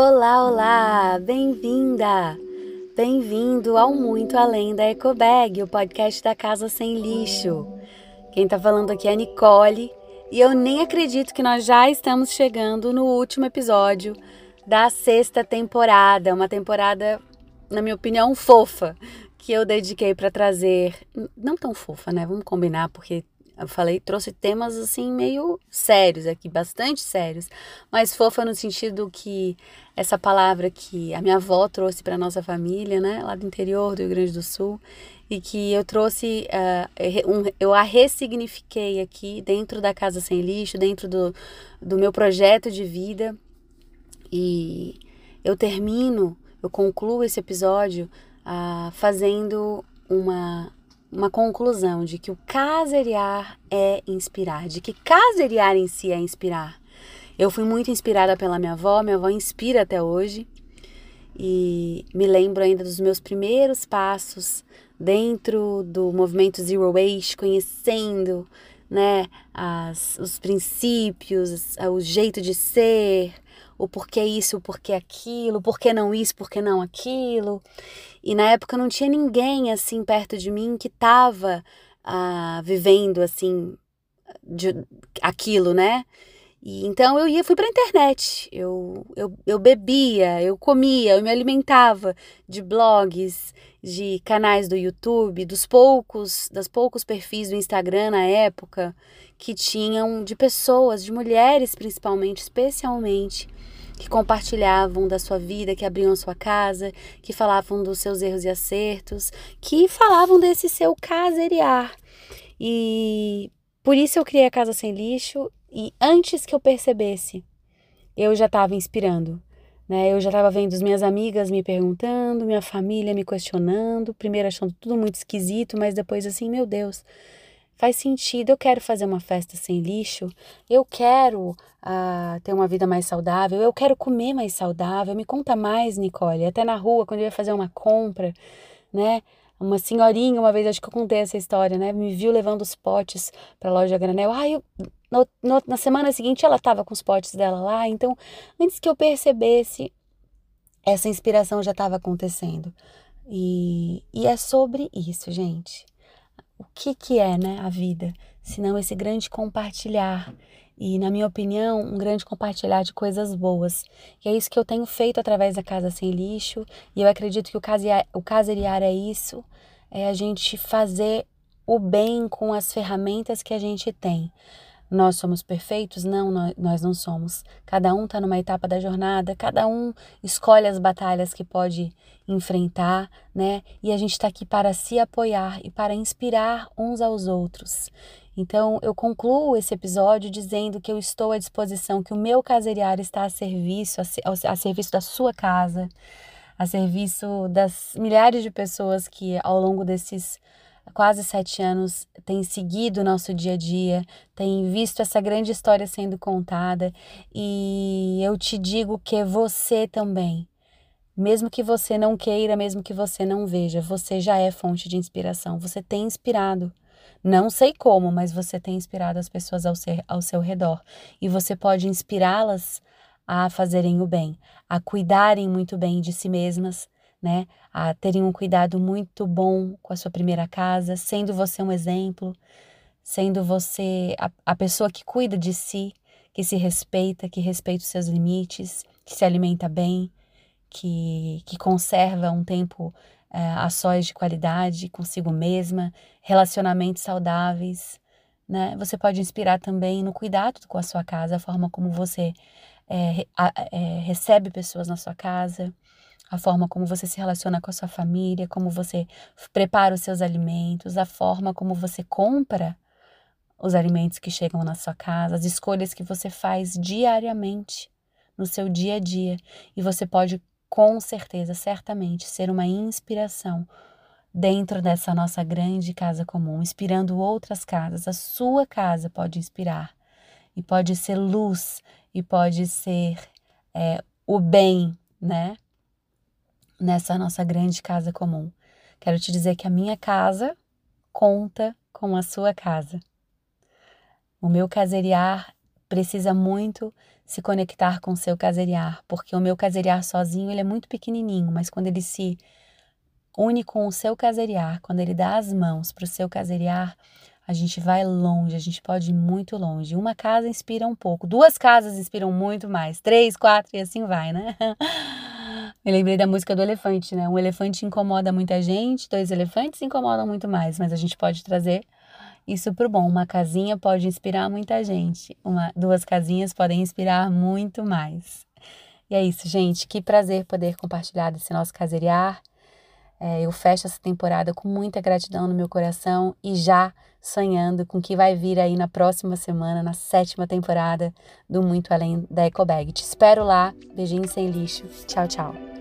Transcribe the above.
Olá, olá! Bem-vinda! Bem-vindo ao Muito Além da Ecobag, o podcast da Casa Sem Lixo. Quem tá falando aqui é a Nicole e eu nem acredito que nós já estamos chegando no último episódio da sexta temporada, uma temporada, na minha opinião, fofa, que eu dediquei para trazer, não tão fofa, né? Vamos combinar, porque eu falei, trouxe temas assim meio sérios aqui, bastante sérios, mas fofa no sentido que essa palavra que a minha avó trouxe para nossa família, né, lá do interior do Rio Grande do Sul, e que eu trouxe, uh, um, eu a ressignifiquei aqui dentro da Casa Sem Lixo, dentro do, do meu projeto de vida, e eu termino, eu concluo esse episódio uh, fazendo uma uma conclusão de que o caseriar é inspirar, de que caseriar em si é inspirar. Eu fui muito inspirada pela minha avó, minha avó inspira até hoje. E me lembro ainda dos meus primeiros passos dentro do movimento Zero Waste, conhecendo né, as, os princípios, o jeito de ser, o porquê isso, o porquê aquilo, por que não isso, por que não aquilo. E na época não tinha ninguém assim perto de mim que estava ah, vivendo assim de, aquilo, né? E então eu ia, fui para a internet, eu, eu, eu bebia, eu comia, eu me alimentava de blogs, de canais do YouTube, dos poucos, das poucos perfis do Instagram na época que tinham de pessoas, de mulheres principalmente, especialmente, que compartilhavam da sua vida, que abriam a sua casa, que falavam dos seus erros e acertos, que falavam desse seu caseriar. E por isso eu criei a Casa Sem Lixo e antes que eu percebesse, eu já estava inspirando. Né? Eu já estava vendo as minhas amigas me perguntando, minha família me questionando, primeiro achando tudo muito esquisito, mas depois assim, meu Deus, faz sentido, eu quero fazer uma festa sem lixo, eu quero uh, ter uma vida mais saudável, eu quero comer mais saudável. Me conta mais, Nicole. Até na rua, quando eu ia fazer uma compra, né? Uma senhorinha, uma vez, acho que eu contei essa história, né? Me viu levando os potes para a loja granel. Ah, eu, no, no, na semana seguinte ela estava com os potes dela lá. Então, antes que eu percebesse, essa inspiração já estava acontecendo. E, e é sobre isso, gente o que, que é né, a vida, senão esse grande compartilhar. E, na minha opinião, um grande compartilhar de coisas boas. E é isso que eu tenho feito através da Casa Sem Lixo. E eu acredito que o, caseriar, o caseriar é isso: é a gente fazer o bem com as ferramentas que a gente tem. Nós somos perfeitos? Não, nós não somos. Cada um está numa etapa da jornada, cada um escolhe as batalhas que pode enfrentar, né? E a gente está aqui para se apoiar e para inspirar uns aos outros. Então, eu concluo esse episódio dizendo que eu estou à disposição, que o meu caseriar está a serviço, a, a serviço da sua casa, a serviço das milhares de pessoas que ao longo desses quase sete anos tem seguido o nosso dia a dia, tem visto essa grande história sendo contada. E eu te digo que você também, mesmo que você não queira, mesmo que você não veja, você já é fonte de inspiração, você tem inspirado. Não sei como, mas você tem inspirado as pessoas ao, ser, ao seu redor. E você pode inspirá-las a fazerem o bem, a cuidarem muito bem de si mesmas, né? A terem um cuidado muito bom com a sua primeira casa, sendo você um exemplo, sendo você a, a pessoa que cuida de si, que se respeita, que respeita os seus limites, que se alimenta bem, que, que conserva um tempo é, a sós de qualidade consigo mesma, relacionamentos saudáveis. Né? Você pode inspirar também no cuidado com a sua casa, a forma como você é, é, recebe pessoas na sua casa, a forma como você se relaciona com a sua família, como você prepara os seus alimentos, a forma como você compra os alimentos que chegam na sua casa, as escolhas que você faz diariamente no seu dia a dia. E você pode, com certeza, certamente, ser uma inspiração dentro dessa nossa grande casa comum, inspirando outras casas. A sua casa pode inspirar e pode ser luz e pode ser é, o bem, né? Nessa nossa grande casa comum. Quero te dizer que a minha casa conta com a sua casa. O meu caseriar precisa muito se conectar com o seu caseriar, porque o meu caseriar sozinho ele é muito pequenininho, mas quando ele se une com o seu caseriar, quando ele dá as mãos para o seu caseriar, a gente vai longe, a gente pode ir muito longe. Uma casa inspira um pouco, duas casas inspiram muito mais, três, quatro e assim vai, né? Me lembrei da música do elefante, né? Um elefante incomoda muita gente, dois elefantes incomodam muito mais, mas a gente pode trazer isso pro bom. Uma casinha pode inspirar muita gente, uma, duas casinhas podem inspirar muito mais. E é isso, gente. Que prazer poder compartilhar desse nosso caseriar. É, eu fecho essa temporada com muita gratidão no meu coração e já sonhando com o que vai vir aí na próxima semana, na sétima temporada do Muito Além da Ecobag. Te espero lá. Beijinho sem lixo. Tchau, tchau.